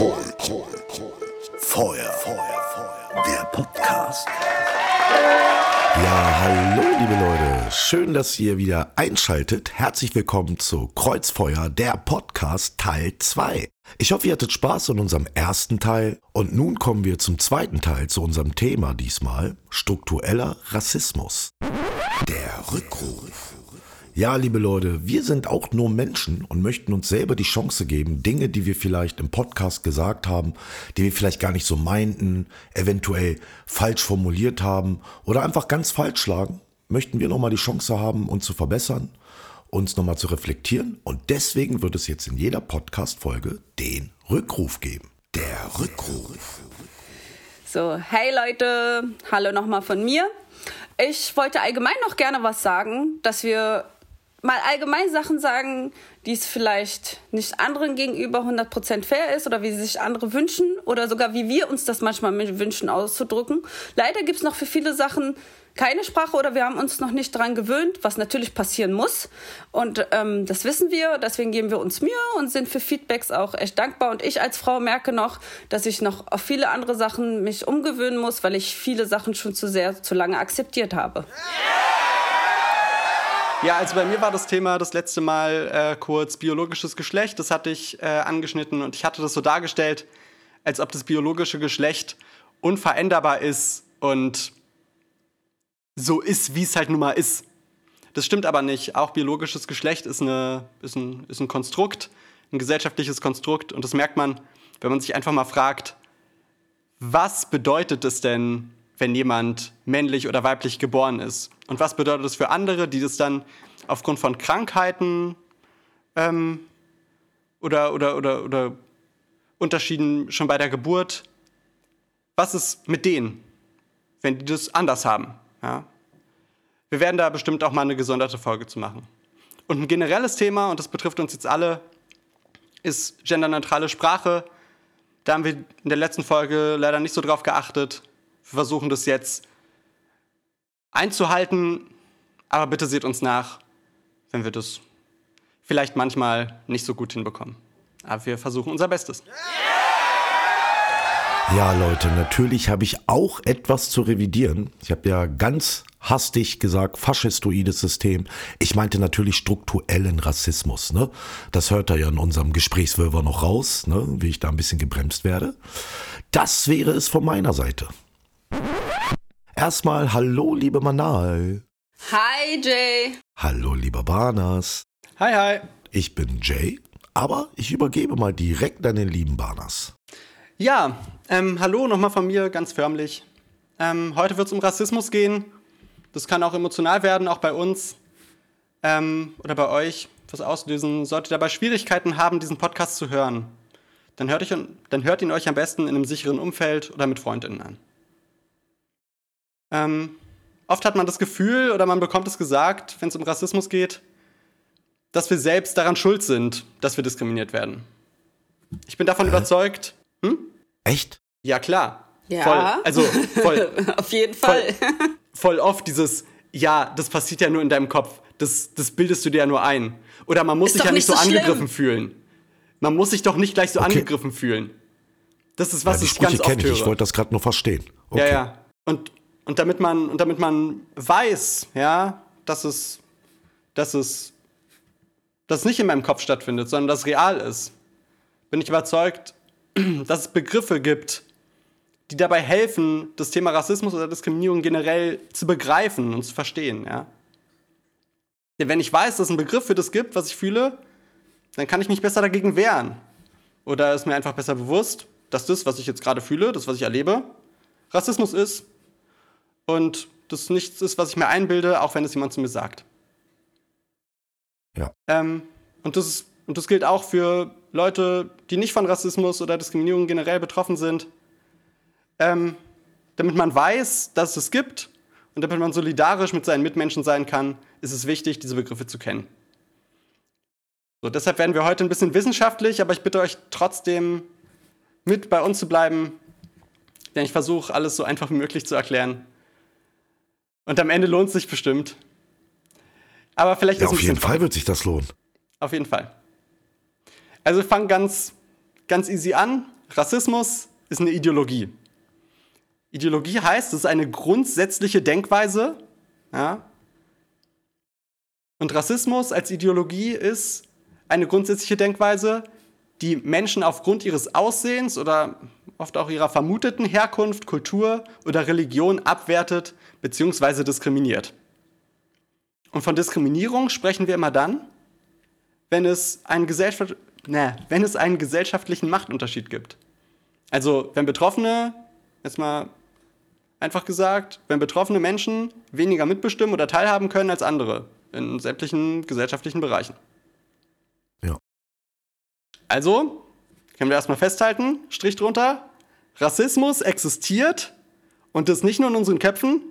Feuer, Feuer, Feuer. Der Podcast. Ja, hallo liebe Leute. Schön, dass ihr wieder einschaltet. Herzlich willkommen zu Kreuzfeuer, der Podcast Teil 2. Ich hoffe, ihr hattet Spaß in unserem ersten Teil. Und nun kommen wir zum zweiten Teil, zu unserem Thema diesmal, struktureller Rassismus. Der Rückruf. Ja, liebe Leute, wir sind auch nur Menschen und möchten uns selber die Chance geben, Dinge, die wir vielleicht im Podcast gesagt haben, die wir vielleicht gar nicht so meinten, eventuell falsch formuliert haben oder einfach ganz falsch schlagen, möchten wir nochmal die Chance haben, uns zu verbessern, uns nochmal zu reflektieren und deswegen wird es jetzt in jeder Podcast-Folge den Rückruf geben. Der Rückruf. So, hey Leute, hallo nochmal von mir. Ich wollte allgemein noch gerne was sagen, dass wir mal allgemein Sachen sagen, die es vielleicht nicht anderen gegenüber 100% fair ist oder wie sich andere wünschen oder sogar wie wir uns das manchmal wünschen auszudrücken. Leider gibt es noch für viele Sachen keine Sprache oder wir haben uns noch nicht daran gewöhnt, was natürlich passieren muss. Und ähm, das wissen wir, deswegen geben wir uns Mühe und sind für Feedbacks auch echt dankbar. Und ich als Frau merke noch, dass ich noch auf viele andere Sachen mich umgewöhnen muss, weil ich viele Sachen schon zu sehr, zu lange akzeptiert habe. Yeah! Ja, also bei mir war das Thema das letzte Mal äh, kurz biologisches Geschlecht. Das hatte ich äh, angeschnitten und ich hatte das so dargestellt, als ob das biologische Geschlecht unveränderbar ist und so ist, wie es halt nun mal ist. Das stimmt aber nicht. Auch biologisches Geschlecht ist, eine, ist, ein, ist ein Konstrukt, ein gesellschaftliches Konstrukt. Und das merkt man, wenn man sich einfach mal fragt, was bedeutet es denn, wenn jemand männlich oder weiblich geboren ist. Und was bedeutet das für andere, die das dann aufgrund von Krankheiten ähm, oder, oder, oder, oder Unterschieden schon bei der Geburt, was ist mit denen, wenn die das anders haben? Ja? Wir werden da bestimmt auch mal eine gesonderte Folge zu machen. Und ein generelles Thema, und das betrifft uns jetzt alle, ist genderneutrale Sprache. Da haben wir in der letzten Folge leider nicht so drauf geachtet. Wir versuchen das jetzt einzuhalten, aber bitte seht uns nach, wenn wir das vielleicht manchmal nicht so gut hinbekommen. Aber wir versuchen unser Bestes. Ja, Leute, natürlich habe ich auch etwas zu revidieren. Ich habe ja ganz hastig gesagt, faschistoides System. Ich meinte natürlich strukturellen Rassismus. Ne? Das hört er ja in unserem Gesprächswirrwarr noch raus, ne? wie ich da ein bisschen gebremst werde. Das wäre es von meiner Seite. Erstmal hallo, liebe Manal. Hi, Jay. Hallo, lieber Barnas. Hi, hi. Ich bin Jay, aber ich übergebe mal direkt an den lieben Barnas. Ja, ähm, hallo nochmal von mir, ganz förmlich. Ähm, heute wird es um Rassismus gehen. Das kann auch emotional werden, auch bei uns ähm, oder bei euch, was auslösen. Solltet ihr dabei Schwierigkeiten haben, diesen Podcast zu hören, dann hört, ich, dann hört ihn euch am besten in einem sicheren Umfeld oder mit Freundinnen an. Ähm, oft hat man das Gefühl oder man bekommt es gesagt, wenn es um Rassismus geht, dass wir selbst daran schuld sind, dass wir diskriminiert werden. Ich bin davon Hä? überzeugt. Hm? Echt? Ja, klar. Ja. Voll, also voll. Auf jeden Fall. Voll, voll oft dieses, ja, das passiert ja nur in deinem Kopf. Das, das bildest du dir ja nur ein. Oder man muss ist sich ja nicht so, so angegriffen fühlen. Man muss sich doch nicht gleich so okay. angegriffen fühlen. Das ist was ja, ich ganz oft höre. Ich wollte das gerade nur verstehen. Okay. Ja, ja. Und und damit man, und damit man weiß, ja, dass es, dass es, dass nicht in meinem Kopf stattfindet, sondern dass es real ist, bin ich überzeugt, dass es Begriffe gibt, die dabei helfen, das Thema Rassismus oder Diskriminierung generell zu begreifen und zu verstehen, ja. Denn wenn ich weiß, dass es einen Begriff für das gibt, was ich fühle, dann kann ich mich besser dagegen wehren. Oder ist mir einfach besser bewusst, dass das, was ich jetzt gerade fühle, das, was ich erlebe, Rassismus ist und das nichts ist, was ich mir einbilde, auch wenn es jemand zu mir sagt. Ja. Ähm, und, das ist, und das gilt auch für Leute, die nicht von Rassismus oder Diskriminierung generell betroffen sind. Ähm, damit man weiß, dass es es gibt und damit man solidarisch mit seinen Mitmenschen sein kann, ist es wichtig, diese Begriffe zu kennen. So, deshalb werden wir heute ein bisschen wissenschaftlich, aber ich bitte euch trotzdem mit bei uns zu bleiben, denn ich versuche alles so einfach wie möglich zu erklären. Und am Ende lohnt es sich bestimmt. Aber vielleicht ja, ist auf jeden Fall wird sich das lohnen. Auf jeden Fall. Also fang ganz, ganz easy an. Rassismus ist eine Ideologie. Ideologie heißt, es ist eine grundsätzliche Denkweise. Ja? Und Rassismus als Ideologie ist eine grundsätzliche Denkweise, die Menschen aufgrund ihres Aussehens oder oft auch ihrer vermuteten Herkunft, Kultur oder Religion abwertet bzw. diskriminiert. Und von Diskriminierung sprechen wir immer dann, wenn es, einen Gesellschaft, ne, wenn es einen gesellschaftlichen Machtunterschied gibt. Also wenn Betroffene, jetzt mal einfach gesagt, wenn betroffene Menschen weniger mitbestimmen oder teilhaben können als andere in sämtlichen gesellschaftlichen Bereichen. Ja. Also, können wir erstmal festhalten, Strich drunter, Rassismus existiert und das nicht nur in unseren Köpfen,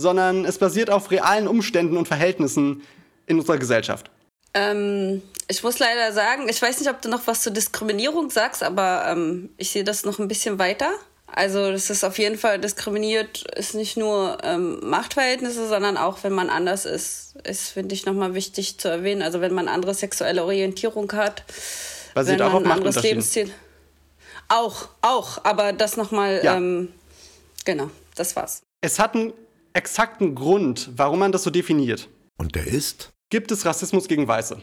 sondern es basiert auf realen Umständen und Verhältnissen in unserer Gesellschaft. Ähm, ich muss leider sagen, ich weiß nicht, ob du noch was zur Diskriminierung sagst, aber ähm, ich sehe das noch ein bisschen weiter. Also das ist auf jeden Fall diskriminiert, ist nicht nur ähm, Machtverhältnisse, sondern auch, wenn man anders ist, ist, finde ich, nochmal wichtig zu erwähnen. Also wenn man andere sexuelle Orientierung hat, Basiert wenn auch man auf ein anderes. Lebensstil. Auch, auch, aber das nochmal, Ja. ähm, genau, das war's. Es hat einen exakten Grund, warum man das so definiert. Und der ist Gibt es Rassismus gegen Weiße?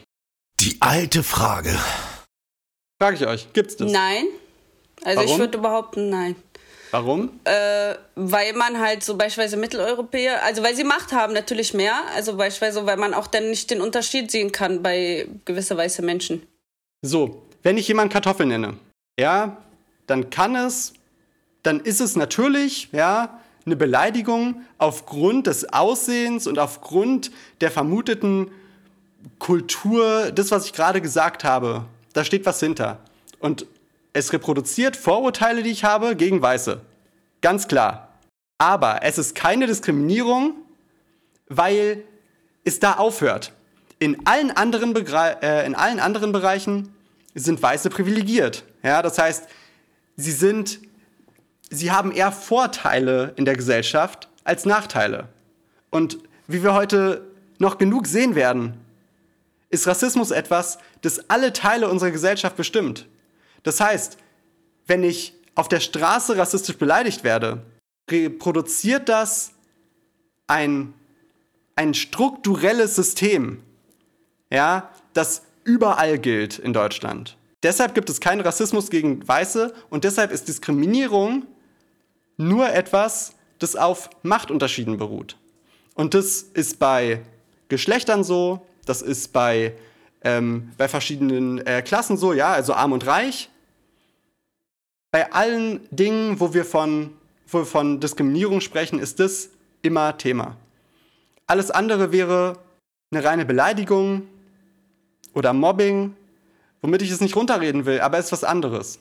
die alte Frage. Frage ich euch, gibt es das? Nein. Also ich Warum? würde behaupten, nein. Warum? Äh, weil man halt so beispielsweise Mitteleuropäer, also weil sie Macht haben, natürlich mehr. Also beispielsweise, weil man auch dann nicht den Unterschied sehen kann bei gewisse weiße Menschen. So, wenn ich jemanden Kartoffel nenne, ja, dann kann es, dann ist es natürlich, ja, eine Beleidigung aufgrund des Aussehens und aufgrund der vermuteten Kultur, das, was ich gerade gesagt habe. Da steht was hinter. Und es reproduziert Vorurteile, die ich habe gegen Weiße. Ganz klar. Aber es ist keine Diskriminierung, weil es da aufhört. In allen anderen, Begre äh, in allen anderen Bereichen sind Weiße privilegiert. Ja, das heißt, sie sind, sie haben eher Vorteile in der Gesellschaft als Nachteile. Und wie wir heute noch genug sehen werden, ist Rassismus etwas, das alle Teile unserer Gesellschaft bestimmt. Das heißt, wenn ich auf der Straße rassistisch beleidigt werde, reproduziert das ein, ein strukturelles System, ja, das überall gilt in Deutschland. Deshalb gibt es keinen Rassismus gegen Weiße und deshalb ist Diskriminierung nur etwas, das auf Machtunterschieden beruht. Und das ist bei Geschlechtern so, das ist bei, ähm, bei verschiedenen äh, Klassen so, ja, also arm und reich. Bei allen Dingen, wo wir von, wo wir von Diskriminierung sprechen, ist das immer Thema. Alles andere wäre eine reine Beleidigung oder Mobbing, womit ich es nicht runterreden will, aber es ist was anderes.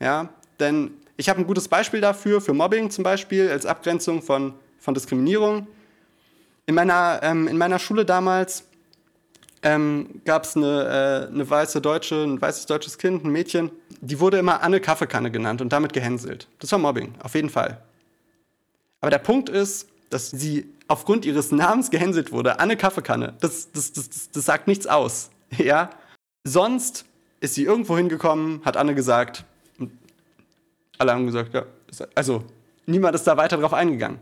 Ja, denn ich habe ein gutes Beispiel dafür, für Mobbing zum Beispiel, als Abgrenzung von, von Diskriminierung. In meiner, ähm, in meiner Schule damals ähm, gab es eine, äh, eine weiße Deutsche, ein weißes deutsches Kind, ein Mädchen, die wurde immer Anne Kaffeekanne genannt und damit gehänselt. Das war Mobbing, auf jeden Fall. Aber der Punkt ist, dass sie aufgrund ihres Namens gehänselt wurde, Anne Kaffeekanne. Das, das, das, das, das sagt nichts aus. Ja? Sonst ist sie irgendwo hingekommen, hat Anne gesagt, alle haben gesagt, ja, also niemand ist da weiter drauf eingegangen.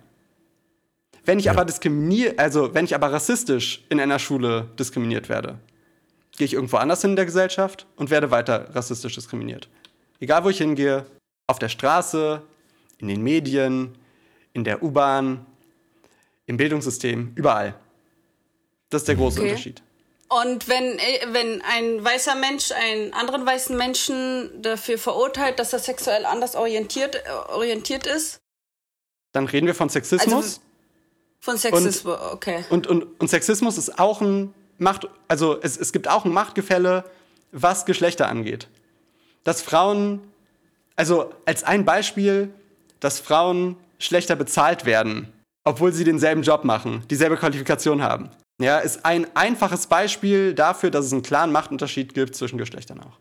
Wenn ich aber diskriminiere, also wenn ich aber rassistisch in einer Schule diskriminiert werde, gehe ich irgendwo anders hin in der Gesellschaft und werde weiter rassistisch diskriminiert. Egal wo ich hingehe, auf der Straße, in den Medien, in der U-Bahn, im Bildungssystem, überall. Das ist der große Okay. Unterschied. Und wenn, äh, wenn ein weißer Mensch einen anderen weißen Menschen dafür verurteilt, dass er sexuell anders orientiert, äh, orientiert ist, Dann reden wir von Sexismus. Also- von Sexismus, okay. Und, und, und Sexismus ist auch ein Macht, also es, es gibt auch ein Machtgefälle, was Geschlechter angeht. Dass Frauen, also als ein Beispiel, dass Frauen schlechter bezahlt werden, obwohl sie denselben Job machen, dieselbe Qualifikation haben. Ja, ist ein einfaches Beispiel dafür, dass es einen klaren Machtunterschied gibt zwischen Geschlechtern auch.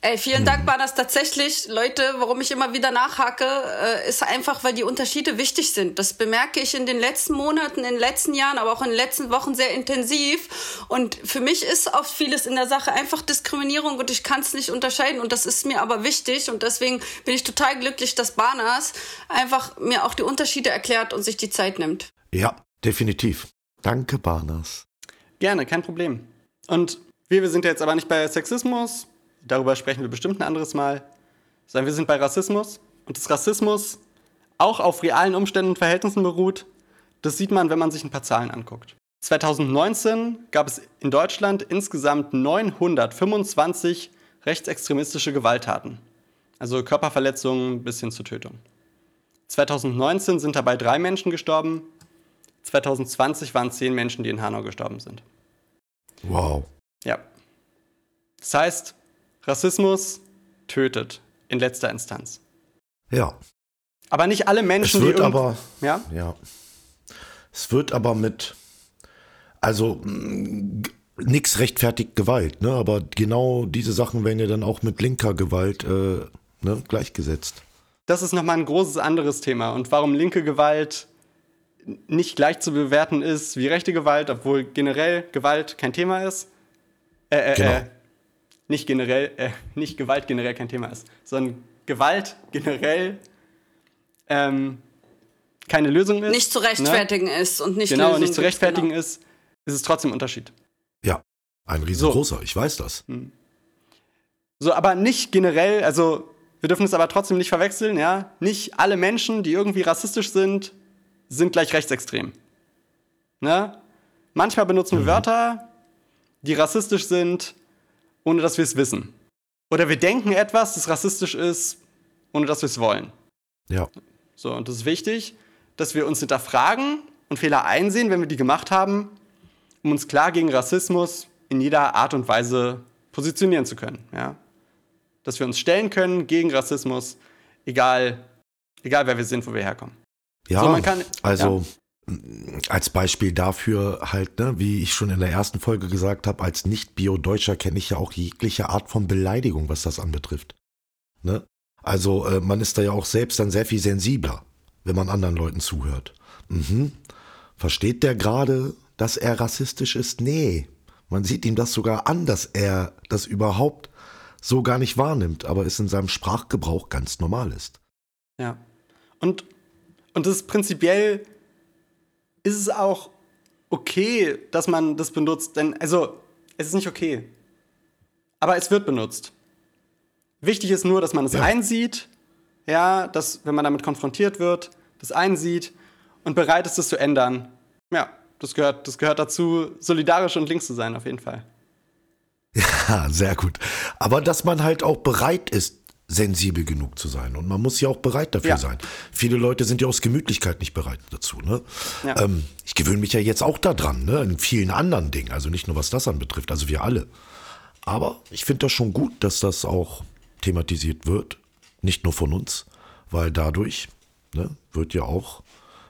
Ey, vielen Dank, war das tatsächlich, Leute, warum ich immer wieder nachhake, äh, ist einfach, weil die Unterschiede wichtig sind. Das bemerke ich in den letzten Monaten, in den letzten Jahren, aber auch in den letzten Wochen sehr intensiv. Und für mich ist oft vieles in der Sache einfach Diskriminierung und ich kann es nicht unterscheiden und das ist mir aber wichtig und deswegen bin ich total glücklich, dass Barnas einfach mir auch die Unterschiede erklärt und sich die Zeit nimmt. Ja, definitiv. Danke, Barnas. Gerne, kein Problem. Und wir, wir sind jetzt aber nicht bei Sexismus, darüber sprechen wir bestimmt ein anderes Mal, sondern wir sind bei Rassismus. Und dass Rassismus auch auf realen Umständen und Verhältnissen beruht, das sieht man, wenn man sich ein paar Zahlen anguckt. 2019 gab es in Deutschland insgesamt 925 rechtsextremistische Gewalttaten, also Körperverletzungen bis hin zur Tötung. 2019 sind dabei drei Menschen gestorben, 2020 waren zehn Menschen, die in Hanau gestorben sind. Wow. Ja. Das heißt, Rassismus tötet in letzter Instanz. Ja. Aber nicht alle Menschen, es wird die aber, ja? ja. Es wird aber mit, also nichts rechtfertigt Gewalt, ne? Aber genau diese Sachen werden ja dann auch mit linker Gewalt äh, ne, gleichgesetzt. Das ist nochmal ein großes anderes Thema. Und warum linke Gewalt nicht gleich zu bewerten ist wie rechte Gewalt, obwohl generell Gewalt kein Thema ist. Äh, äh, Genau. äh, nicht generell, äh, nicht Gewalt generell kein Thema ist, sondern Gewalt generell ähm, keine Lösung ist. Nicht zu ne? rechtfertigen ist und nicht Genau, Lösung nicht zu rechtfertigen genau. ist, ist es trotzdem ein Unterschied. Ja, ein riesengroßer, ich weiß das. So, aber nicht generell, also wir dürfen es aber trotzdem nicht verwechseln, ja. Nicht alle Menschen, die irgendwie rassistisch sind, sind gleich rechtsextrem. Ne? Manchmal benutzen wir Wörter, die rassistisch sind, ohne dass wir es wissen. Oder wir denken etwas, das rassistisch ist, ohne dass wir es wollen. Ja, So, und das ist wichtig, dass wir uns hinterfragen und Fehler einsehen, wenn wir die gemacht haben, um uns klar gegen Rassismus in jeder Art und Weise positionieren zu können. Ja? Dass wir uns stellen können gegen Rassismus, egal, egal wer wir sind, wo wir herkommen. Ja. So, man kann- also mh, als Beispiel dafür halt, ne, wie ich schon in der ersten Folge gesagt habe, als Nicht-Bio-Deutscher kenne ich ja auch jegliche Art von Beleidigung, was das anbetrifft. Ne? Also äh, man ist da ja auch selbst dann sehr viel sensibler, wenn man anderen Leuten zuhört. Mhm. Versteht der gerade, dass er rassistisch ist? Nee. Man sieht ihm das sogar an, dass er das überhaupt so gar nicht wahrnimmt, aber es in seinem Sprachgebrauch ganz normal ist. Ja. Und, und das ist prinzipiell ist es auch okay, dass man das benutzt, denn, also, es ist nicht okay. Aber es wird benutzt. Wichtig ist nur, dass man es Ja. einsieht, ja, dass, wenn man damit konfrontiert wird, das einsieht und bereit ist, es zu ändern. Ja, das gehört, das gehört dazu, solidarisch und links zu sein, auf jeden Fall. Ja, sehr gut. Aber dass man halt auch bereit ist, sensibel genug zu sein. Und man muss ja auch bereit dafür Ja. sein. Viele Leute sind ja aus Gemütlichkeit nicht bereit dazu. Ne? Ja. Ähm, ich gewöhne mich ja jetzt auch daran, ne? in vielen anderen Dingen. Also nicht nur was das anbetrifft, also wir alle. Aber ich finde das schon gut, dass das auch thematisiert wird. Nicht nur von uns, weil dadurch ne, wird ja auch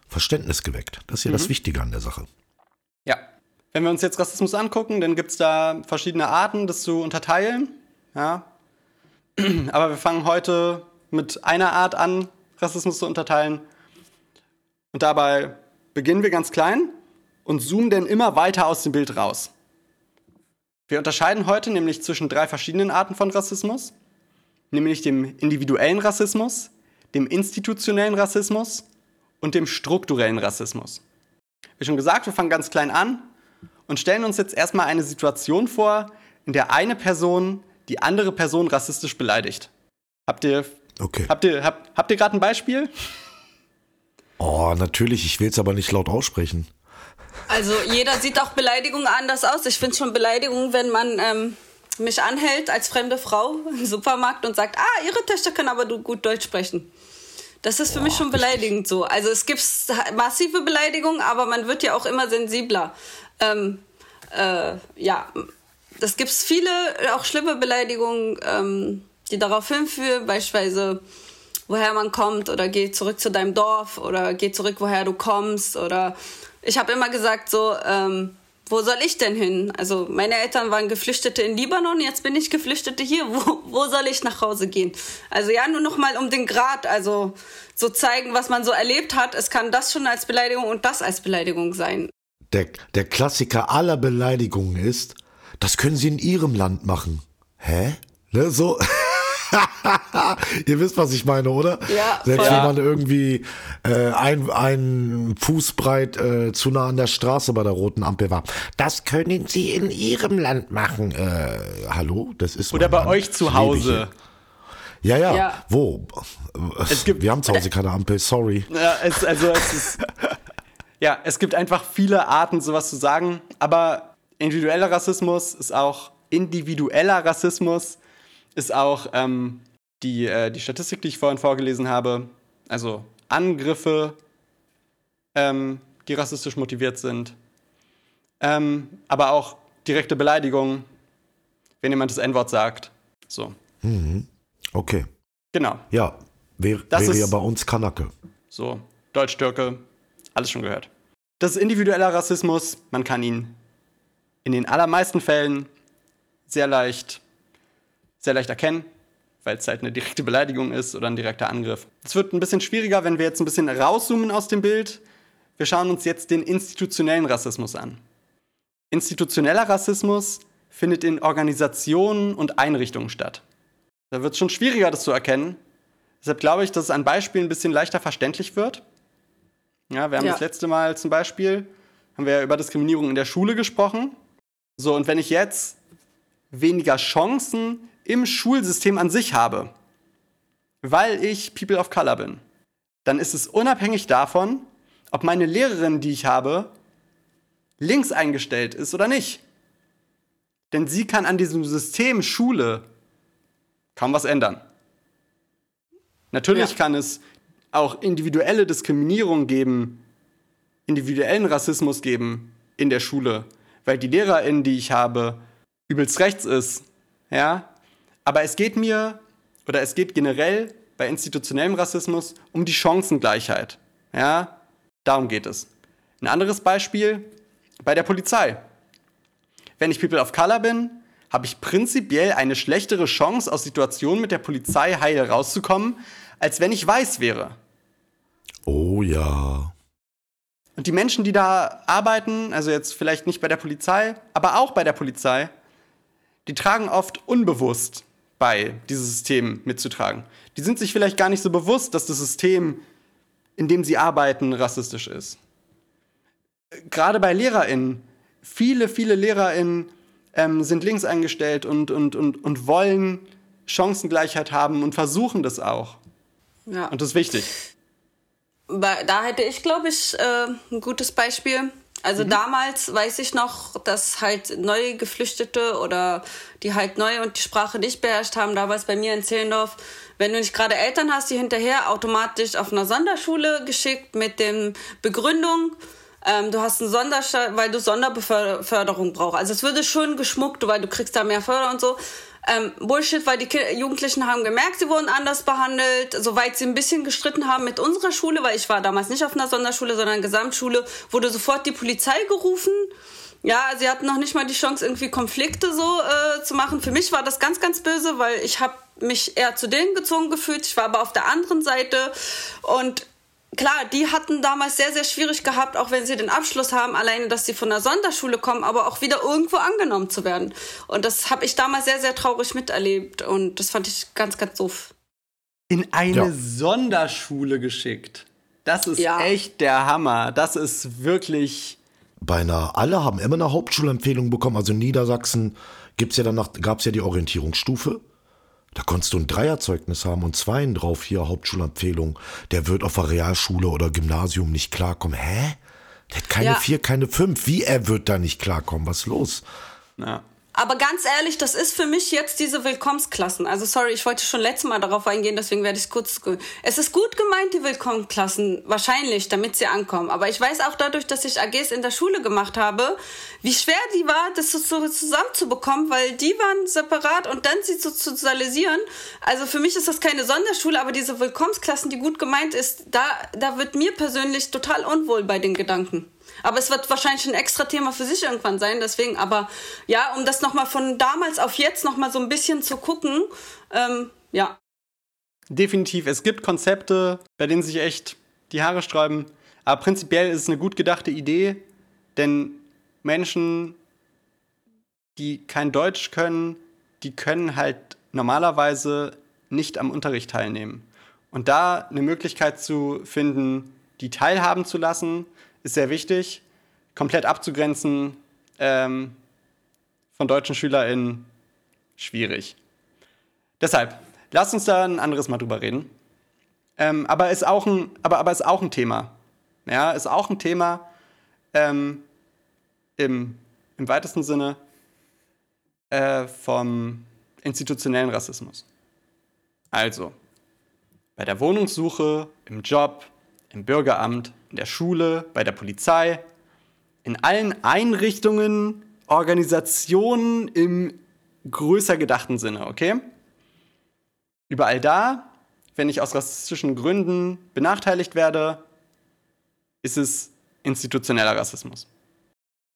Verständnis geweckt. Das ist ja Mhm. das Wichtige an der Sache. Ja. Wenn wir uns jetzt Rassismus angucken, dann gibt es da verschiedene Arten, das zu unterteilen. Ja. Aber wir fangen heute mit einer Art an, Rassismus zu unterteilen. Und dabei beginnen wir ganz klein und zoomen dann immer weiter aus dem Bild raus. Wir unterscheiden heute nämlich zwischen drei verschiedenen Arten von Rassismus, nämlich dem individuellen Rassismus, dem institutionellen Rassismus und dem strukturellen Rassismus. Wie schon gesagt, wir fangen ganz klein an und stellen uns jetzt erstmal eine Situation vor, in der eine Person die andere Person rassistisch beleidigt. Habt ihr, Okay. habt ihr, habt, habt ihr gerade ein Beispiel? Oh, natürlich, ich will es aber nicht laut aussprechen. Also jeder sieht auch Beleidigungen anders aus. Ich finde schon Beleidigung, wenn man ähm, mich anhält als fremde Frau im Supermarkt und sagt, ah, ihre Töchter können aber gut Deutsch sprechen. Das ist für mich schon beleidigend so. Also es gibt massive Beleidigungen, aber man wird ja auch immer sensibler. Ähm, äh, ja, das gibt viele, auch schlimme Beleidigungen, ähm, die darauf hinführen, beispielsweise woher man kommt oder geh zurück zu deinem Dorf oder geh zurück, woher du kommst oder ich habe immer gesagt so, ähm, wo soll ich denn hin? Also meine Eltern waren Geflüchtete in Libanon, jetzt bin ich Geflüchtete hier. Wo, wo soll ich nach Hause gehen? Also ja, nur noch mal um den Grad, also so zeigen, was man so erlebt hat. Es kann das schon als Beleidigung und das als Beleidigung sein. Der, der Klassiker aller Beleidigungen ist, das können Sie in Ihrem Land machen. Hä? Ne, so. Ihr wisst, was ich meine, oder? Ja, Selbst voll. wenn man irgendwie äh, ein, ein Fußbreit äh, zu nah an der Straße bei der roten Ampel war. Das können Sie in Ihrem Land machen. Äh, hallo? Das ist Oder bei Land. euch zu Hause. Ja, ja, Ja. Wo? Es gibt- Wir haben zu Hause keine Ampel, sorry. Ja, es, also es ist, ja, es gibt einfach viele Arten, sowas zu sagen. Aber individueller Rassismus ist auch individueller Rassismus ist auch ähm, die, äh, die Statistik, die ich vorhin vorgelesen habe. Also Angriffe, ähm, die rassistisch motiviert sind. Ähm, aber auch direkte Beleidigungen, wenn jemand das N-Wort sagt. So, Okay. genau. Ja, wär, Das wäre ist- ja bei uns Kanake. So, Deutsch-Türke, alles schon gehört. Das ist individueller Rassismus. Man kann ihn in den allermeisten Fällen sehr leicht, sehr leicht erkennen, weil es halt eine direkte Beleidigung ist oder ein direkter Angriff. Es wird ein bisschen schwieriger, wenn wir jetzt ein bisschen rauszoomen aus dem Bild. Wir schauen uns jetzt den institutionellen Rassismus an. Institutioneller Rassismus findet in Organisationen und Einrichtungen statt. Da wird es schon schwieriger, das zu erkennen. Deshalb glaube ich, dass es an Beispielen ein bisschen leichter verständlich wird. Ja, wir haben Ja. das letzte Mal zum Beispiel, haben wir ja über Diskriminierung in der Schule gesprochen. So, und wenn ich jetzt weniger Chancen im Schulsystem an sich habe, weil ich People of Color bin, dann ist es unabhängig davon, ob meine Lehrerin, die ich habe, links eingestellt ist oder nicht. Denn sie kann an diesem System Schule kaum was ändern. Natürlich Ja. kann es auch individuelle Diskriminierung geben, individuellen Rassismus geben in der Schule, weil die Lehrerin, die ich habe, übelst rechts ist. Ja? Aber es geht mir, oder es geht generell bei institutionellem Rassismus um die Chancengleichheit. Ja? Darum geht es. Ein anderes Beispiel bei der Polizei. Wenn ich People of Color bin, habe ich prinzipiell eine schlechtere Chance, aus Situationen mit der Polizei heil rauszukommen, als wenn ich weiß wäre. Oh ja. Und die Menschen, die da arbeiten, also jetzt vielleicht nicht bei der Polizei, aber auch bei der Polizei, die tragen oft unbewusst bei, dieses System mitzutragen. Die sind sich vielleicht gar nicht so bewusst, dass das System, in dem sie arbeiten, rassistisch ist. Gerade bei LehrerInnen, viele, viele LehrerInnen ähm, sind links eingestellt und, und, und, und wollen Chancengleichheit haben und versuchen das auch. Ja. Und das ist wichtig. Da hätte ich, glaube ich, äh, ein gutes Beispiel. Also Mhm. damals weiß ich noch, dass halt neue Geflüchtete oder die halt neu und die Sprache nicht beherrscht haben, damals bei mir in Zehlendorf, wenn du nicht gerade Eltern hast, die hinterher automatisch auf einer Sonderschule geschickt mit dem Begründung, ähm, du hast einen Sonderstall, weil du Sonderbeförderung brauchst. Also es würde schon geschmuckt, weil du kriegst da mehr Förder und so. Ähm, Bullshit, weil die Ki Jugendlichen haben gemerkt, sie wurden anders behandelt, soweit sie ein bisschen gestritten haben mit unserer Schule, weil ich war damals nicht auf einer Sonderschule, sondern Gesamtschule, wurde sofort die Polizei gerufen. Ja, sie hatten noch nicht mal die Chance, irgendwie Konflikte so äh, zu machen. Für mich war das ganz, ganz böse, weil ich habe mich eher zu denen gezogen gefühlt. Ich war aber auf der anderen Seite und klar, die hatten damals sehr, sehr schwierig gehabt, auch wenn sie den Abschluss haben, alleine, dass sie von der Sonderschule kommen, aber auch wieder irgendwo angenommen zu werden. Und das habe ich damals sehr, sehr traurig miterlebt und das fand ich ganz, ganz doof. in eine Ja. Sonderschule geschickt. Das ist Ja. echt der Hammer. Das ist wirklich. Beinahe alle haben immer eine Hauptschulempfehlung bekommen. Also in Niedersachsen gibt's ja danach, gab's ja die Orientierungsstufe. Da konntest du ein Dreierzeugnis haben und zweien drauf hier Hauptschulempfehlung. Der wird auf der Realschule oder Gymnasium nicht klarkommen. Hä? Der hat keine Ja. vier, keine fünf. Wie er wird da nicht klarkommen? Was ist los? Ja. Aber ganz ehrlich, das ist für mich jetzt diese Willkommensklassen. Also sorry, ich wollte schon letztes Mal darauf eingehen, deswegen werde ich es kurz. Es ist gut gemeint, die Willkommensklassen, wahrscheinlich, damit sie ankommen. Aber ich weiß auch dadurch, dass ich AGs in der Schule gemacht habe, wie schwer die war, das so zusammenzubekommen, weil die waren separat und dann sie zu sozialisieren. Also für mich ist das keine Sonderschule, aber diese Willkommensklassen, die gut gemeint ist, da, da wird mir persönlich total unwohl bei den Gedanken. Aber es wird wahrscheinlich ein extra Thema für sich irgendwann sein. Deswegen, aber ja, um das nochmal von damals auf jetzt nochmal so ein bisschen zu gucken, ähm, ja. Definitiv. Es gibt Konzepte, bei denen sich echt die Haare sträuben. Aber prinzipiell ist es eine gut gedachte Idee, denn Menschen, die kein Deutsch können, die können halt normalerweise nicht am Unterricht teilnehmen. Und da eine Möglichkeit zu finden, die teilhaben zu lassen, ist sehr wichtig. Komplett abzugrenzen ähm, von deutschen SchülerInnen schwierig. Deshalb, lasst uns da ein anderes Mal drüber reden. Ähm, aber ist auch ein, aber, aber ist auch ein Thema. Ja, ist auch ein Thema ähm, im, im weitesten Sinne äh, vom institutionellen Rassismus. Also, bei der Wohnungssuche, im Job, im Bürgeramt, in der Schule, bei der Polizei, in allen Einrichtungen, Organisationen im größer gedachten Sinne, okay? Überall da, wenn ich aus rassistischen Gründen benachteiligt werde, ist es institutioneller Rassismus.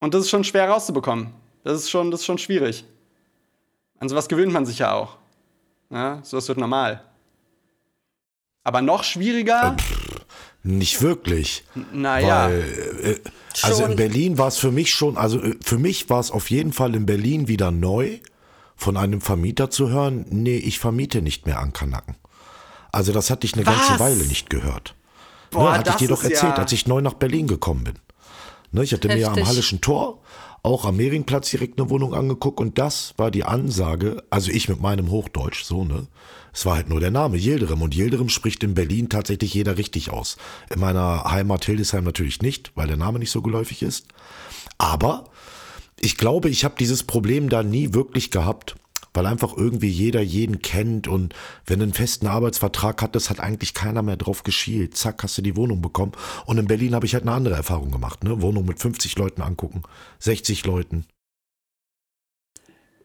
Und das ist schon schwer rauszubekommen. Das ist schon, das ist schon schwierig. An sowas gewöhnt man sich ja auch. Ja, sowas wird normal. Aber noch schwieriger. Äh, nicht wirklich. Naja. Weil, äh, also in Berlin war es für mich schon, also äh, für mich war es auf jeden Fall in Berlin wieder neu, von einem Vermieter zu hören, nee, ich vermiete nicht mehr an Kanaken. Also das hatte ich eine Was? ganze Weile nicht gehört. Boah, ne, hatte ich dir doch erzählt, ja als ich neu nach Berlin gekommen bin. Ne, ich hatte Heftig. mir am Hallischen Tor auch am Mehringplatz direkt eine Wohnung angeguckt und das war die Ansage, also ich mit meinem Hochdeutsch, so, ne? Es war halt nur der Name, Yildirim. Und Yildirim spricht in Berlin tatsächlich jeder richtig aus. In meiner Heimat Hildesheim natürlich nicht, weil der Name nicht so geläufig ist. Aber ich glaube, ich habe dieses Problem da nie wirklich gehabt, weil einfach irgendwie jeder jeden kennt und wenn du einen festen Arbeitsvertrag hattest, hat eigentlich keiner mehr drauf geschielt. Zack, hast du die Wohnung bekommen. Und in Berlin habe ich halt eine andere Erfahrung gemacht. Ne? Wohnung mit 50 Leuten angucken, 60 Leuten.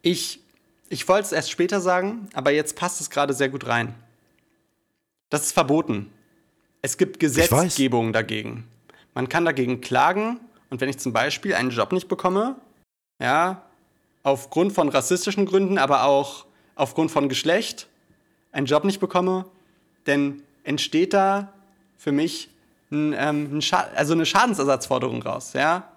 Ich ich wollte es erst später sagen, aber jetzt passt es gerade sehr gut rein. Das ist verboten. Es gibt Gesetzgebung dagegen. Man kann dagegen klagen und wenn ich zum Beispiel einen Job nicht bekomme, ja, aufgrund von rassistischen Gründen, aber auch aufgrund von Geschlecht, einen Job nicht bekomme, dann entsteht da für mich ein, ähm, ein also eine Schadensersatzforderung raus, ja.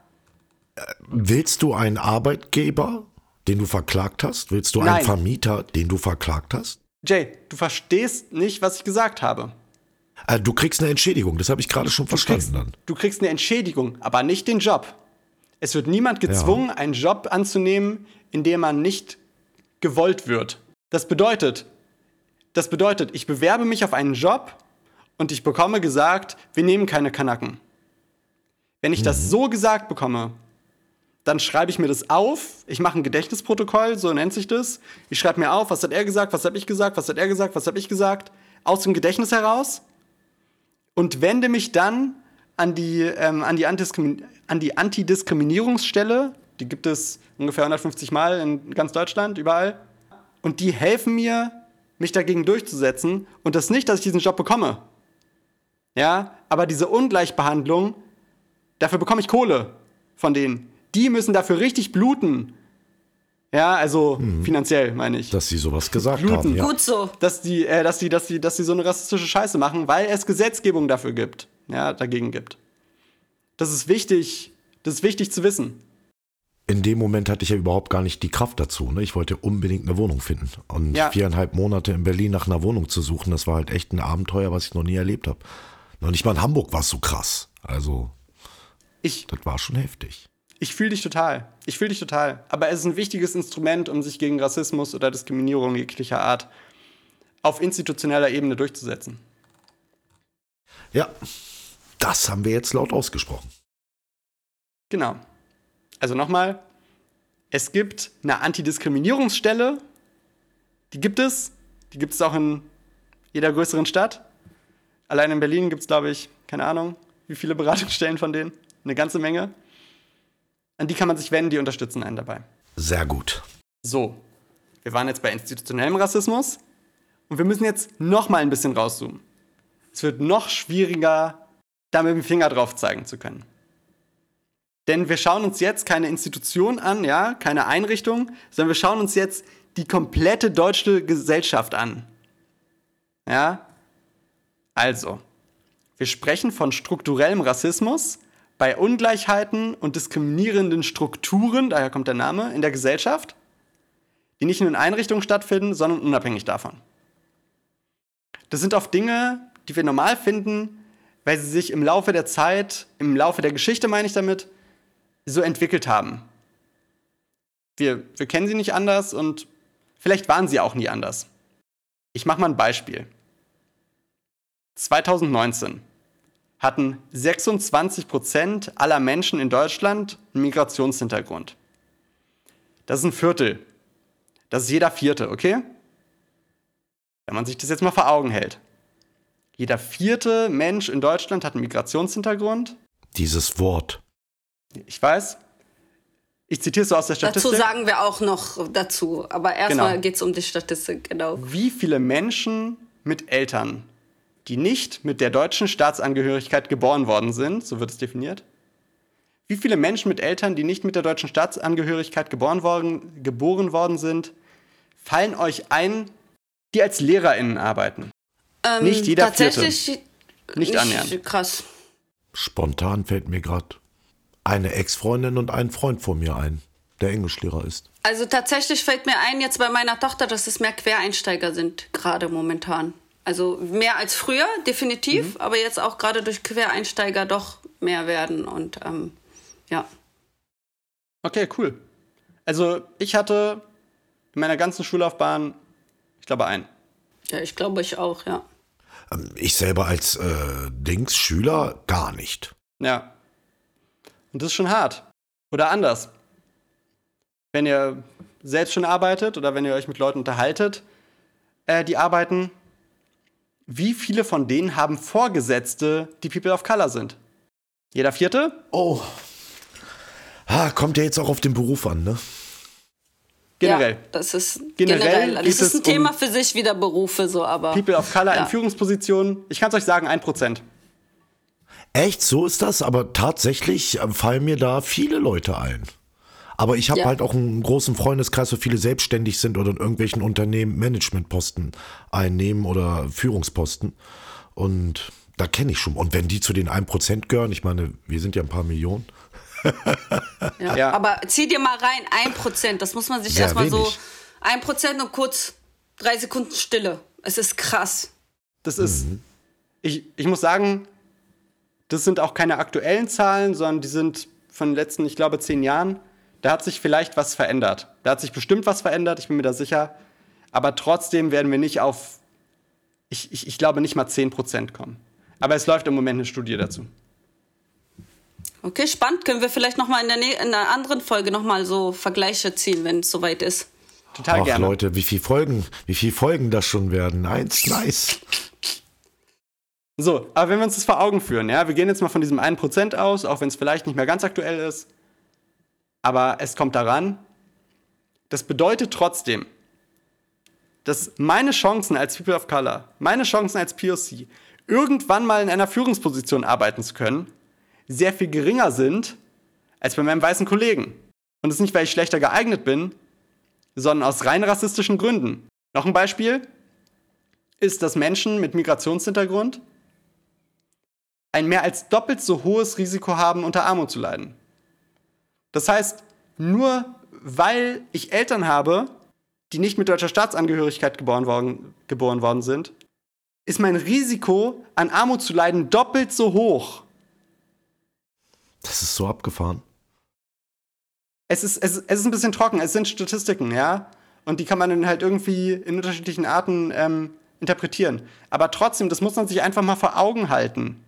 Willst du einen Arbeitgeber den du verklagt hast? Willst du Nein. einen Vermieter, den du verklagt hast? Jay, du verstehst nicht, was ich gesagt habe. Äh, du kriegst eine Entschädigung, das habe ich gerade schon du verstanden. Kriegst. Du kriegst eine Entschädigung, aber nicht den Job. Es wird niemand gezwungen, ja. einen Job anzunehmen, in dem man nicht gewollt wird. Das bedeutet, das bedeutet, ich bewerbe mich auf einen Job und ich bekomme gesagt, wir nehmen keine Kanaken. Wenn ich mhm. das so gesagt bekomme, dann schreibe ich mir das auf. Ich mache ein Gedächtnisprotokoll, so nennt sich das. Ich schreibe mir auf, was hat er gesagt, was habe ich gesagt, was hat er gesagt, was habe ich gesagt, aus dem Gedächtnis heraus und wende mich dann an die, ähm, an die, Antidiskrimin an die Antidiskriminierungsstelle. Die gibt es ungefähr 150 Mal in ganz Deutschland, überall. Und die helfen mir, mich dagegen durchzusetzen. Und das nicht, dass ich diesen Job bekomme. Ja, aber diese Ungleichbehandlung, dafür bekomme ich Kohle von denen die müssen dafür richtig bluten. Ja, also hm. finanziell meine ich. Dass sie sowas gesagt bluten. haben. Ja. Gut so. Dass die, äh, dass die, dass die, dass die so eine rassistische Scheiße machen, weil es Gesetzgebung dafür gibt. Ja, dagegen gibt. Das ist wichtig. Das ist wichtig zu wissen. In dem Moment hatte ich ja überhaupt gar nicht die Kraft dazu. Ne? Ich wollte unbedingt eine Wohnung finden. Und ja. viereinhalb Monate in Berlin nach einer Wohnung zu suchen, das war halt echt ein Abenteuer, was ich noch nie erlebt habe. Noch nicht mal in Hamburg war es so krass. Also, ich, das war schon heftig. Ich fühle dich total. Ich fühle dich total. Aber es ist ein wichtiges Instrument, um sich gegen Rassismus oder Diskriminierung jeglicher Art auf institutioneller Ebene durchzusetzen. Ja, das haben wir jetzt laut ausgesprochen. Genau. Also nochmal, es gibt eine Antidiskriminierungsstelle, die gibt es, die gibt es auch in jeder größeren Stadt. Allein in Berlin gibt es, glaube ich, keine Ahnung, wie viele Beratungsstellen von denen. Eine ganze Menge. An die kann man sich wenden, die unterstützen einen dabei. Sehr gut. So, wir waren jetzt bei institutionellem Rassismus und wir müssen jetzt noch mal ein bisschen rauszoomen. Es wird noch schwieriger, da mit dem Finger drauf zeigen zu können. Denn wir schauen uns jetzt keine Institution an, ja, keine Einrichtung, sondern wir schauen uns jetzt die komplette deutsche Gesellschaft an. Ja? Also, wir sprechen von strukturellem Rassismus bei Ungleichheiten und diskriminierenden Strukturen, daher kommt der Name, in der Gesellschaft, die nicht nur in Einrichtungen stattfinden, sondern unabhängig davon. Das sind oft Dinge, die wir normal finden, weil sie sich im Laufe der Zeit, im Laufe der Geschichte meine ich damit, so entwickelt haben. Wir, wir kennen sie nicht anders und vielleicht waren sie auch nie anders. Ich mache mal ein Beispiel. 2019 hatten 26 Prozent aller Menschen in Deutschland einen Migrationshintergrund. Das ist ein Viertel. Das ist jeder Vierte, okay? Wenn man sich das jetzt mal vor Augen hält. Jeder vierte Mensch in Deutschland hat einen Migrationshintergrund. Dieses Wort. Ich weiß. Ich zitiere es so aus der Statistik. Dazu sagen wir auch noch dazu. Aber erstmal genau. geht es um die Statistik, genau. Wie viele Menschen mit Eltern die nicht mit der deutschen Staatsangehörigkeit geboren worden sind, so wird es definiert. Wie viele Menschen mit Eltern, die nicht mit der deutschen Staatsangehörigkeit geboren worden, geboren worden sind, fallen euch ein, die als LehrerInnen arbeiten? Ähm, nicht jeder tatsächlich Vierte. Nicht, nicht annähernd. Krass. Spontan fällt mir gerade eine Ex-Freundin und ein Freund vor mir ein, der Englischlehrer ist. Also tatsächlich fällt mir ein jetzt bei meiner Tochter, dass es mehr Quereinsteiger sind, gerade momentan. Also mehr als früher, definitiv, mhm. aber jetzt auch gerade durch Quereinsteiger doch mehr werden und ähm, ja. Okay, cool. Also ich hatte in meiner ganzen Schullaufbahn, ich glaube, einen. Ja, ich glaube, ich auch, ja. Ähm, ich selber als äh, Dings Schüler gar nicht. Ja. Und das ist schon hart. Oder anders. Wenn ihr selbst schon arbeitet oder wenn ihr euch mit Leuten unterhaltet, äh, die arbeiten, wie viele von denen haben Vorgesetzte, die People of Color sind? Jeder vierte? Oh. Ah, kommt ja jetzt auch auf den Beruf an, ne? Generell. Ja, das ist generell. generell. Das ist ein Thema um für sich wieder Berufe so, aber. People of Color ja. in Führungspositionen. Ich kann es euch sagen, ein Prozent. Echt, so ist das, aber tatsächlich äh, fallen mir da viele Leute ein. Aber ich habe ja. halt auch einen großen Freundeskreis, wo viele selbstständig sind oder in irgendwelchen Unternehmen Managementposten einnehmen oder Führungsposten. Und da kenne ich schon. Und wenn die zu den 1% gehören, ich meine, wir sind ja ein paar Millionen. ja. ja. Aber zieh dir mal rein, 1%, das muss man sich erstmal so. 1% und kurz drei Sekunden Stille. Es ist krass. Das ist. Mhm. Ich, ich muss sagen, das sind auch keine aktuellen Zahlen, sondern die sind von den letzten, ich glaube, zehn Jahren da hat sich vielleicht was verändert. Da hat sich bestimmt was verändert, ich bin mir da sicher. Aber trotzdem werden wir nicht auf, ich, ich, ich glaube, nicht mal 10% kommen. Aber es läuft im Moment eine Studie dazu. Okay, spannend. Können wir vielleicht noch mal in, der, in einer anderen Folge noch mal so Vergleiche ziehen, wenn es soweit ist. Total Ach, gerne. Leute, wie viele Folgen, wie viele Folgen das schon werden? Eins, nice. So, aber wenn wir uns das vor Augen führen, ja, wir gehen jetzt mal von diesem 1% aus, auch wenn es vielleicht nicht mehr ganz aktuell ist aber es kommt daran. Das bedeutet trotzdem, dass meine Chancen als People of Color, meine Chancen als POC, irgendwann mal in einer Führungsposition arbeiten zu können, sehr viel geringer sind als bei meinem weißen Kollegen. Und das nicht, weil ich schlechter geeignet bin, sondern aus rein rassistischen Gründen. Noch ein Beispiel ist, dass Menschen mit Migrationshintergrund ein mehr als doppelt so hohes Risiko haben, unter Armut zu leiden. Das heißt, nur weil ich Eltern habe, die nicht mit deutscher Staatsangehörigkeit geboren worden, geboren worden sind, ist mein Risiko, an Armut zu leiden, doppelt so hoch. Das ist so abgefahren. Es ist, es, es ist ein bisschen trocken, es sind Statistiken, ja. Und die kann man dann halt irgendwie in unterschiedlichen Arten ähm, interpretieren. Aber trotzdem, das muss man sich einfach mal vor Augen halten.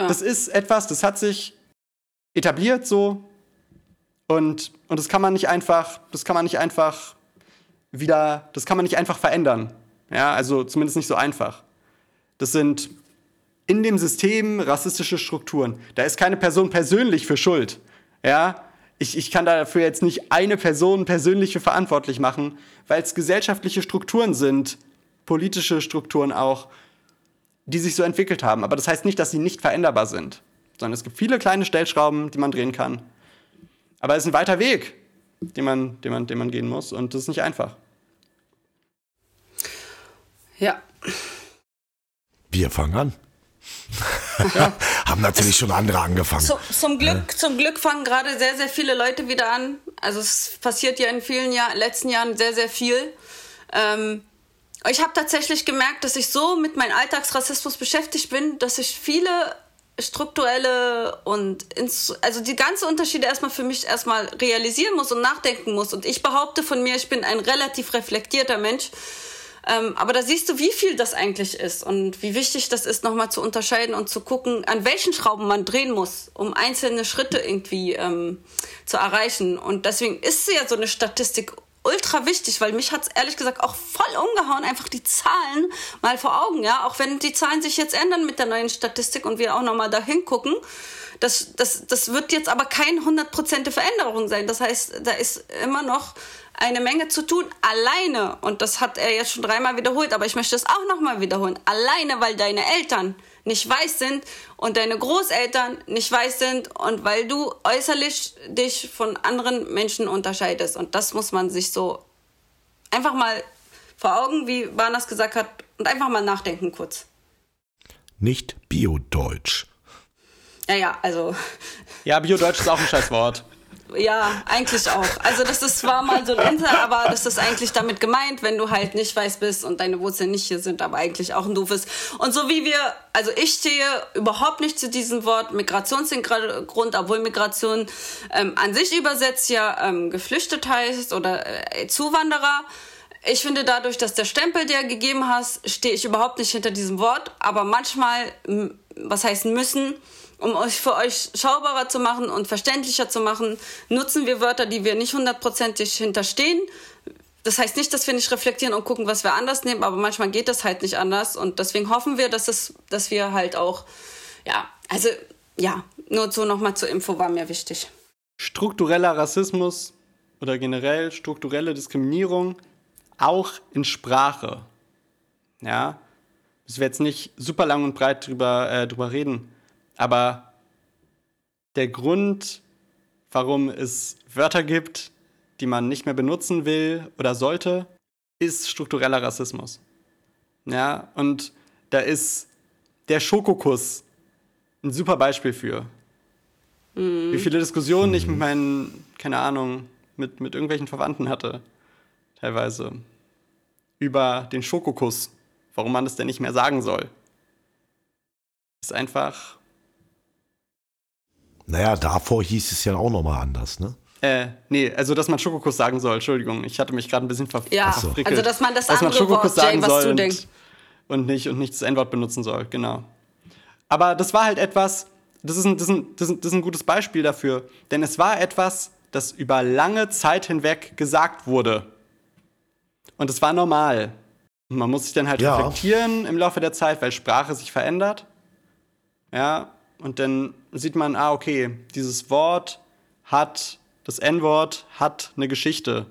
Ja. Das ist etwas, das hat sich etabliert so und, und das kann man nicht einfach, das kann man nicht einfach wieder, das kann man nicht einfach verändern. Ja, also zumindest nicht so einfach. Das sind in dem System rassistische Strukturen. Da ist keine Person persönlich für schuld. Ja, ich, ich kann dafür jetzt nicht eine Person persönlich für verantwortlich machen, weil es gesellschaftliche Strukturen sind, politische Strukturen auch, die sich so entwickelt haben. Aber das heißt nicht, dass sie nicht veränderbar sind. sondern es gibt viele kleine Stellschrauben, die man drehen kann. Aber es ist ein weiter Weg, den man, den man, den man gehen muss und das ist nicht einfach. Ja. Wir fangen an. Haben natürlich schon andere angefangen. Zu, zum, Glück, ja. zum Glück fangen gerade sehr, sehr viele Leute wieder an. Also es passiert ja in vielen Jahr, letzten Jahren sehr, sehr viel. Ähm, ich habe tatsächlich gemerkt, dass ich so mit meinem Alltagsrassismus beschäftigt bin, dass ich viele strukturelle und ins, also die ganzen Unterschiede erstmal für mich erstmal realisieren muss und nachdenken muss. Und ich behaupte von mir, ich bin ein relativ reflektierter Mensch. Ähm, aber da siehst du, wie viel das eigentlich ist und wie wichtig das ist, nochmal zu unterscheiden und zu gucken, an welchen Schrauben man drehen muss, um einzelne Schritte irgendwie ähm, zu erreichen. Und deswegen ist ja so eine Statistik ultra wichtig, weil mich hat es ehrlich gesagt auch voll umgehauen, einfach die Zahlen mal vor Augen, ja. Auch wenn die Zahlen sich jetzt ändern mit der neuen Statistik und wir auch nochmal da hingucken. Das, das, das wird jetzt aber keine hundertprozentige Veränderung sein. Das heißt, da ist immer noch eine Menge zu tun, alleine. Und das hat er jetzt schon dreimal wiederholt, aber ich möchte es auch nochmal wiederholen. Alleine, weil deine Eltern nicht weiß sind und deine Großeltern nicht weiß sind und weil du äußerlich dich von anderen Menschen unterscheidest. Und das muss man sich so einfach mal vor Augen, wie Barnas gesagt hat, und einfach mal nachdenken kurz. Nicht Biodeutsch. Ja, ja, also. Ja, Biodeutsch ist auch ein scheiß Wort. Ja, eigentlich auch. Also das ist zwar mal so ein Inter, aber das ist eigentlich damit gemeint, wenn du halt nicht weiß bist und deine Wurzeln nicht hier sind, aber eigentlich auch ein doofes. Und so wie wir, also ich stehe überhaupt nicht zu diesem Wort Migrationshintergrund, obwohl Migration ähm, an sich übersetzt ja ähm, geflüchtet heißt oder äh, Zuwanderer. Ich finde dadurch, dass der Stempel, der gegeben hast, stehe ich überhaupt nicht hinter diesem Wort, aber manchmal, was heißt müssen, um euch für euch schaubarer zu machen und verständlicher zu machen, nutzen wir Wörter, die wir nicht hundertprozentig hinterstehen. Das heißt nicht, dass wir nicht reflektieren und gucken, was wir anders nehmen, aber manchmal geht das halt nicht anders und deswegen hoffen wir, dass es, dass wir halt auch, ja, also ja, nur so nochmal zur Info war mir wichtig. Struktureller Rassismus oder generell strukturelle Diskriminierung auch in Sprache. Ja, müssen wir jetzt nicht super lang und breit drüber, äh, drüber reden. Aber der Grund, warum es Wörter gibt, die man nicht mehr benutzen will oder sollte, ist struktureller Rassismus. Ja, und da ist der Schokokuss ein super Beispiel für. Mhm. Wie viele Diskussionen ich mit meinen, keine Ahnung, mit, mit irgendwelchen Verwandten hatte, teilweise, über den Schokokuss, warum man es denn nicht mehr sagen soll. Ist einfach naja, davor hieß es ja auch nochmal anders, ne? Äh, nee, also dass man Schokokuss sagen soll, Entschuldigung, ich hatte mich gerade ein bisschen ver ja, verfrickelt. also dass man das dass andere man Wort, Jay, was du denkst. Und nicht, und nicht das N-Wort benutzen soll, genau. Aber das war halt etwas, das ist, ein, das, ist ein, das, ist ein, gutes Beispiel dafür, denn es war etwas, das über lange Zeit hinweg gesagt wurde. Und es war normal. Und man muss sich dann halt ja. reflektieren im Laufe der Zeit, weil Sprache sich verändert. Ja, und dann sieht man, ah, okay, dieses Wort hat, das N-Wort hat eine Geschichte.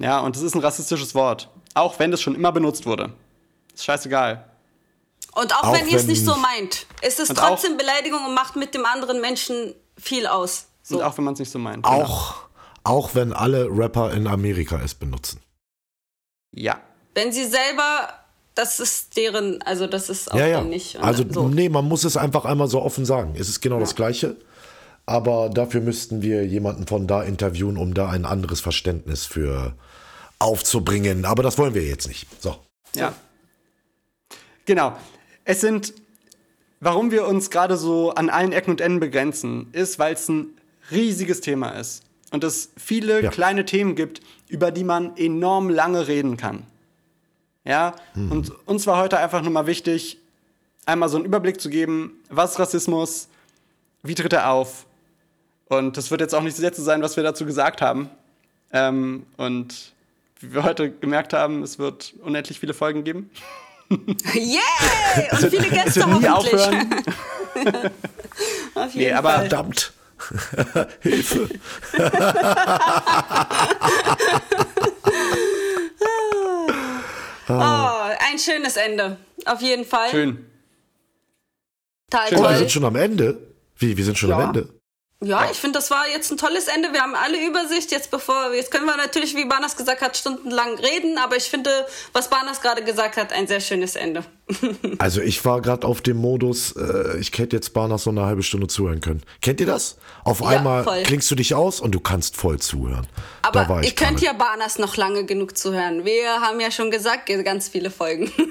Ja, und es ist ein rassistisches Wort. Auch wenn es schon immer benutzt wurde. Ist scheißegal. Und auch, auch wenn, ihr es nicht so meint, ist es trotzdem Beleidigung und macht mit dem anderen Menschen viel aus. So. Und auch wenn man es nicht so meint. Auch, genau. auch wenn alle Rapper in Amerika es benutzen. Ja. Wenn sie selber das ist deren, also das ist auch ja, ja. nicht. also so. nee, man muss es einfach einmal so offen sagen. Es ist genau ja. das Gleiche. Aber dafür müssten wir jemanden von da interviewen, um da ein anderes Verständnis für aufzubringen. Aber das wollen wir jetzt nicht. So. Ja. Genau. Es sind, warum wir uns gerade so an allen Ecken und Enden begrenzen, ist, weil es ein riesiges Thema ist. Und es viele ja. kleine Themen gibt, über die man enorm lange reden kann. Ja, mhm. und uns war heute einfach nur mal wichtig, einmal so einen Überblick zu geben, was ist Rassismus, wie tritt er auf. Und das wird jetzt auch nicht das letzte sein, was wir dazu gesagt haben. Ähm, und wie wir heute gemerkt haben, es wird unendlich viele Folgen geben. Yeah! Und viele Gäste hoffentlich. Nie aufhören. Auf jeden nee, aber Fall. verdammt. Hilfe. Oh, ein schönes Ende. Auf jeden Fall. Schön. Total oh, wir sind schon am Ende. Wie, wir sind schon am Ja. Ende. Ja, ich finde, das war jetzt ein tolles Ende. Wir haben alle Übersicht. Jetzt bevor, jetzt können wir natürlich, wie Barnas gesagt hat, stundenlang reden. Aber ich finde, was Barnas gerade gesagt hat, ein sehr schönes Ende. Also ich war gerade auf dem Modus, äh, ich hätte jetzt Barnas so eine halbe Stunde zuhören können. Kennt ihr das? Auf einmal voll. klingst du dich aus und du kannst voll zuhören. da Aber war ich ihr könnt ja Barnas noch lange genug zuhören. Wir haben ja schon gesagt, ganz viele Folgen.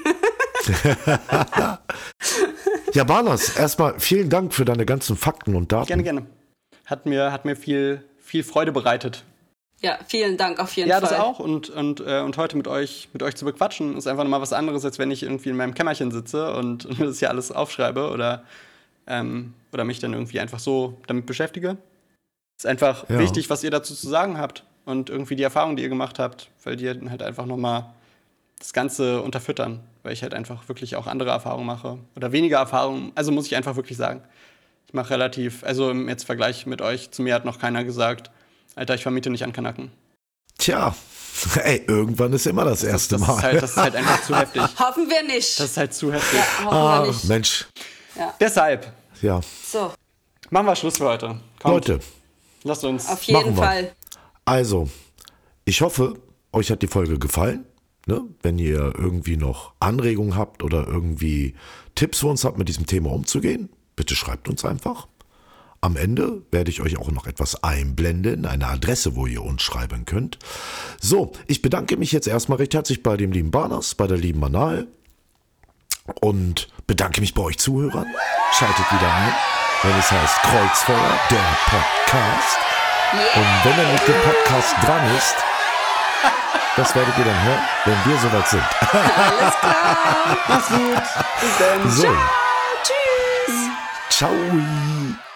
Ja, Barnas, erstmal vielen Dank für deine ganzen Fakten und Daten. Gerne, gerne. Hat mir, hat mir viel, viel Freude bereitet. ja, vielen Dank auf jeden Ja, Fall. das auch. Und, und, äh, und heute mit euch, mit euch zu bequatschen, ist einfach nochmal was anderes, als wenn ich irgendwie in meinem Kämmerchen sitze und, und mir das hier alles aufschreibe oder, ähm, oder mich dann irgendwie einfach so damit beschäftige. Es ist einfach Ja. wichtig, was ihr dazu zu sagen habt und irgendwie die Erfahrungen, die ihr gemacht habt, weil die halt einfach nochmal das Ganze unterfüttern, weil ich halt einfach wirklich auch andere Erfahrungen mache oder weniger Erfahrungen. Also muss ich einfach wirklich sagen. Ich mache relativ, also im jetzt Vergleich mit euch, zu mir hat noch keiner gesagt, Alter, ich vermiete nicht an Kanaken. Tja, ey, irgendwann ist immer das erste das, Mal. Ist halt, das ist halt einfach zu heftig. Hoffen wir nicht. Das ist halt zu heftig. Hoffen ah, wir nicht. Mensch, Deshalb ja. So, machen wir Schluss für heute. Kommt, Leute, lasst uns. auf jeden Machen wir. Fall. also, ich hoffe, euch hat die Folge gefallen. Ne? Wenn ihr irgendwie noch Anregungen habt oder irgendwie Tipps für uns habt, mit diesem Thema umzugehen, bitte schreibt uns einfach. Am Ende werde ich euch auch noch etwas einblenden, eine Adresse, wo ihr uns schreiben könnt. So, ich bedanke mich jetzt erstmal recht herzlich bei dem lieben Barnas, bei der lieben Manal und bedanke mich bei euch Zuhörern. Schaltet wieder ein, wenn es heißt Kreuzfeuer, der Podcast. Und wenn er mit dem Podcast dran ist, das werdet ihr dann hören, wenn wir soweit sind. Alles klar. Mach's gut. Bis dann. So, Tschüss. 稍微